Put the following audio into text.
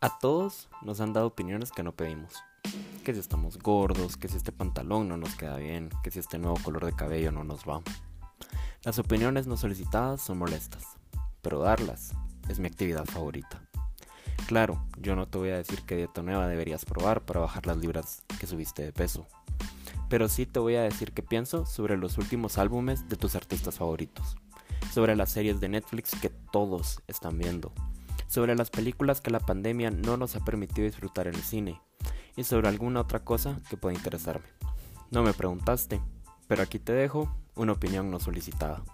A todos nos han dado opiniones que no pedimos. Que si estamos gordos, que si este pantalón no nos queda bien, que si este nuevo color de cabello no nos va. Las opiniones no solicitadas son molestas, pero darlas es mi actividad favorita. Claro, yo no te voy a decir qué dieta nueva deberías probar para bajar las libras que subiste de peso, pero sí te voy a decir qué pienso sobre los últimos álbumes de tus artistas favoritos, sobre las series de Netflix que todos están viendo sobre las películas que la pandemia no nos ha permitido disfrutar en el cine y sobre alguna otra cosa que pueda interesarme. No me preguntaste, pero aquí te dejo una opinión no solicitada.